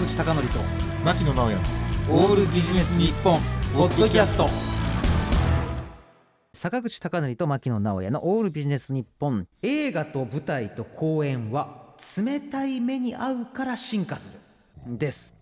口貴教と牧野直哉オールビジネス日本ポッドキャスト。坂口孝則と牧野直哉の「オールビジネス日本。映画と舞台と公演は冷たい目に合うから進化する」です。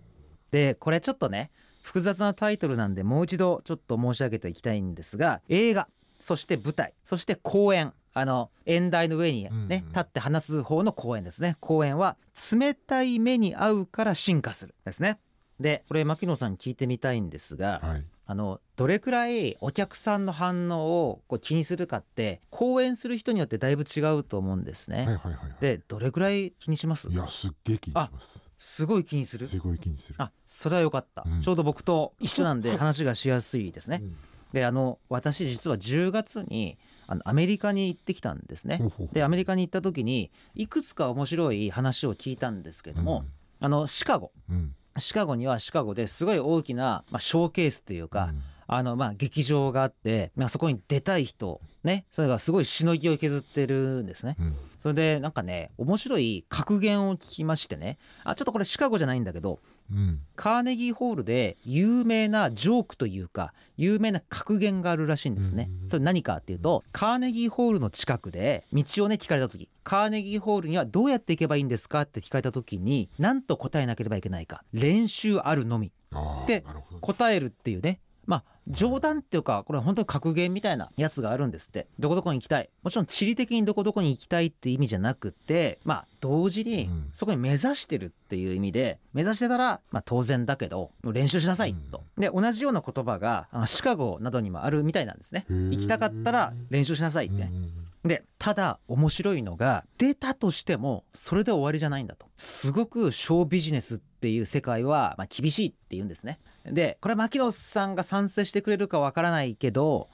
でこれちょっとね複雑なタイトルなんでもう一度ちょっと申し上げていきたいんですが映画そして舞台そして公演あの演台の上にね、うんうん。立って話す方の公演ですね。公演は冷たい目に合うから進化するですね。でこれ牧野さんに聞いてみたいんですが、はい。あのどれくらいお客さんの反応をこう気にするかって講演する人によってだいぶ違うと思うんですね。はいはいはいはい。でどれくらい気にします？いやすっげえ気にします。すごい気にする。すごい気にする。あそれはよかった、うん。ちょうど僕と一緒なんで話がしやすいですね。うんであの私実は10月にあのアメリカに行ってきたんですね。でアメリカに行った時にいくつか面白い話を聞いたんですけども、あのシカゴ。うん。シカゴにはシカゴですごい大きな、まあ、ショーケースというか、うんあのまあ劇場があって、まあ、そこに出たい人ねそれがすごいしのぎを削ってるんですね。うん。それでなんかね面白い格言を聞きましてね。あちょっとこれシカゴじゃないんだけどうん。カーネギーホールで有名なジョークというか有名な格言があるらしいんですね。うん。それ何かっていうとカーネギーホールの近くで道をね聞かれた時カーネギーホールにはどうやって行けばいいんですかって聞かれた時に何と答えなければいけないか。練習あるのみ。あーでなるほど。答えるっていうねまあ冗談っていうかこれは本当に格言みたいなやつがあるんですって。どこどこに行きたい。もちろん地理的にどこどこに行きたいって意味じゃなくってまあ同時にうん。そこに目指してるっていう意味で目指してたらまあ当然だけど練習しなさいと。で同じような言葉がシカゴなどにもあるみたいなんですね。行きたかったら練習しなさいって。ねうんうんでただ面白いのが出たとしてもそれで終わりじゃないんだと。すごくショービジネスっていう世界はまあ厳しいって言うんですね。でこれは牧野さんが賛成してくれるかわからないけど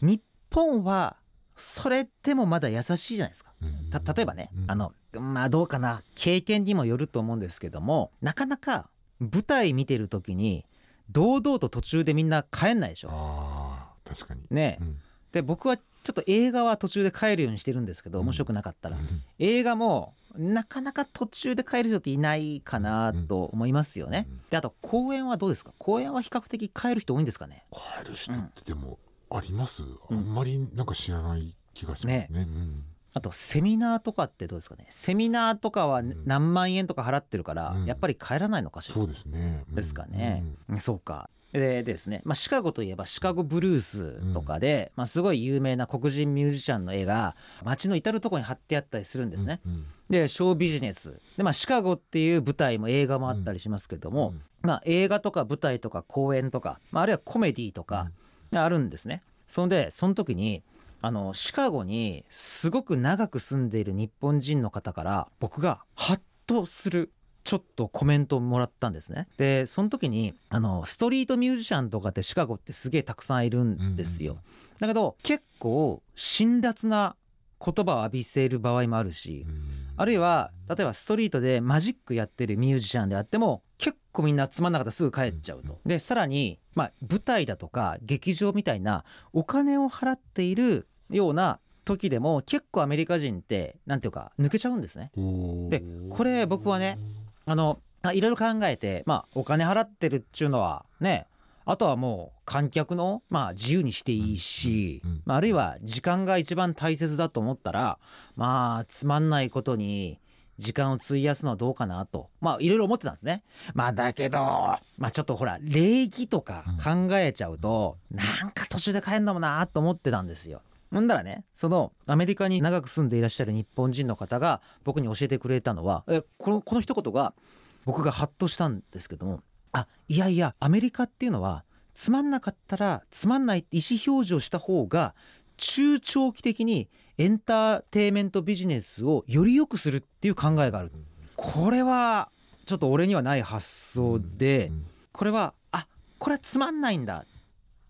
日本はそれでもまだ優しいじゃないですか。例えばね、うん。あのまあどうかな経験にもよると思うんですけどもなかなか舞台見てる時に堂々と途中でみんな帰んないでしょ。あー確かに。ね。うん。で僕はちょっと映画は途中で帰るようにしてるんですけど面白くなかったら、映画もなかなか途中で帰る人っていないかなと思いますよね、うん。であと公演はどうですか？公演は比較的帰る人多いんですかね？帰る人ってでもあります？あうん。んまりなんか知らない気がしますね。うん。あとセミナーとかってどうですかね？セミナーとかはん。何万円とか払ってるから、うん。やっぱり帰らないのかしら、そうですね。うん。ですかね。うんうん。そうかででですね、まあ、シカゴといえばシカゴブルースとかで、まあ、すごい有名な黒人ミュージシャンの絵が街の至る所に貼ってあったりするんですね。うんでショービジネス。で、まあ、シカゴっていう舞台も映画もあったりしますけども、まあ、映画とか舞台とか公演とか、まあ、あるいはコメディとかあるんですね。そんでその時にあのシカゴにすごく長く住んでいる日本人の方から僕がハッとするちょっとコメントをもらったんですね。でその時にあのストリートミュージシャンとかってシカゴってすげえたくさんいるんですよ。だけど結構辛辣な言葉を浴びせる場合もあるし、うんあるいは例えばストリートでマジックやってるミュージシャンであっても結構みんなつまんなかったらすぐ帰っちゃうと。でさらに、まあ、舞台だとか劇場みたいなお金を払っているような時でも結構アメリカ人ってなんていうか抜けちゃうんですね。でこれ僕はねあのあいろいろ考えてまあお金払ってるっちゅうのはねあとはもう観客のまあ自由にしていいし、まあ、あるいは時間が一番大切だと思ったらまあつまんないことに時間を費やすのはどうかなとまあいろいろ思ってたんですね。まあだけどまあちょっとほら礼儀とか考えちゃうと、なんか途中で帰るのもなと思ってたんですよ。ほんだらねそのアメリカに長く住んでいらっしゃる日本人の方が僕に教えてくれたのはえこのこの一言が僕がハッとしたんですけどもあいやいやアメリカっていうのはつまんなかったらつまんないって意思表示をした方が中長期的にエンターテインメントビジネスをより良くするっていう考えがある。これはちょっと俺にはない発想で、うん。これはあこれはつまんないんだ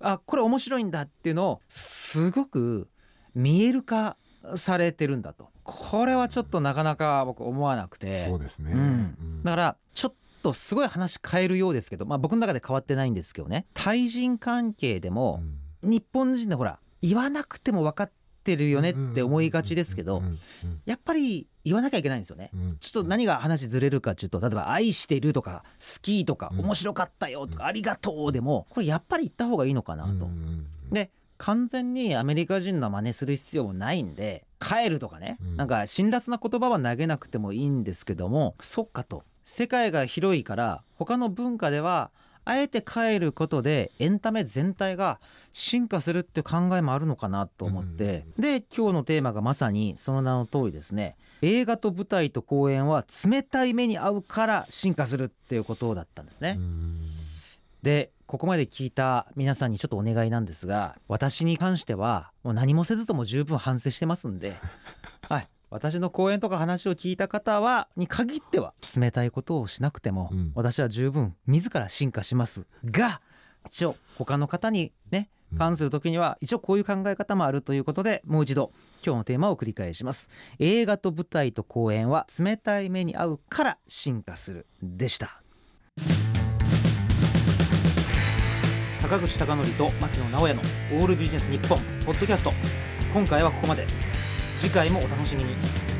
あこれ面白いんだっていうのをすごく見える化されてるんだと。これはちょっとなかなか僕思わなくて。そうですね。うん。うん。だからちょっとすごい話変えるようですけど、まあ、僕の中で変わってないんですけどね。対人関係でもうん。日本人でほら言わなくても分かっってるよねって思いがちですけどやっぱり言わなきゃいけないんですよね。ちょっと何が話ずれるかちょっと例えば「愛してる」とか「好き」とか「うん。面白かったよ」とか「ありがとう」でもこれやっぱり言った方がいいのかなと。で完全にアメリカ人の真似する必要もないんで「帰る」とかね、うん。なんか辛辣な言葉は投げなくてもいいんですけどもそっかと。世界が広いから他の文化ではあえて帰ることでエンタメ全体が進化するっていう考えもあるのかなと思って、で今日のテーマがまさにその名の通りですね。映画と舞台と公演は冷たい目に遭うから進化するっていうことだったんですね。うんでここまで聞いた皆さんにちょっとお願いなんですが私に関してはもう何もせずとも十分反省してますんで、はい、私の講演とか話を聞いた方はに限っては冷たいことをしなくても、うん。私は十分自ら進化します。が一応他の方にねうん。関する時には一応こういう考え方もあるということでもう一度今日のテーマを繰り返します。映画と舞台と公演は冷たい目に遭うから進化するでした。坂口孝則と牧野直哉の「オールビジネス日本ポッドキャスト。今回はここまで次回もお楽しみに。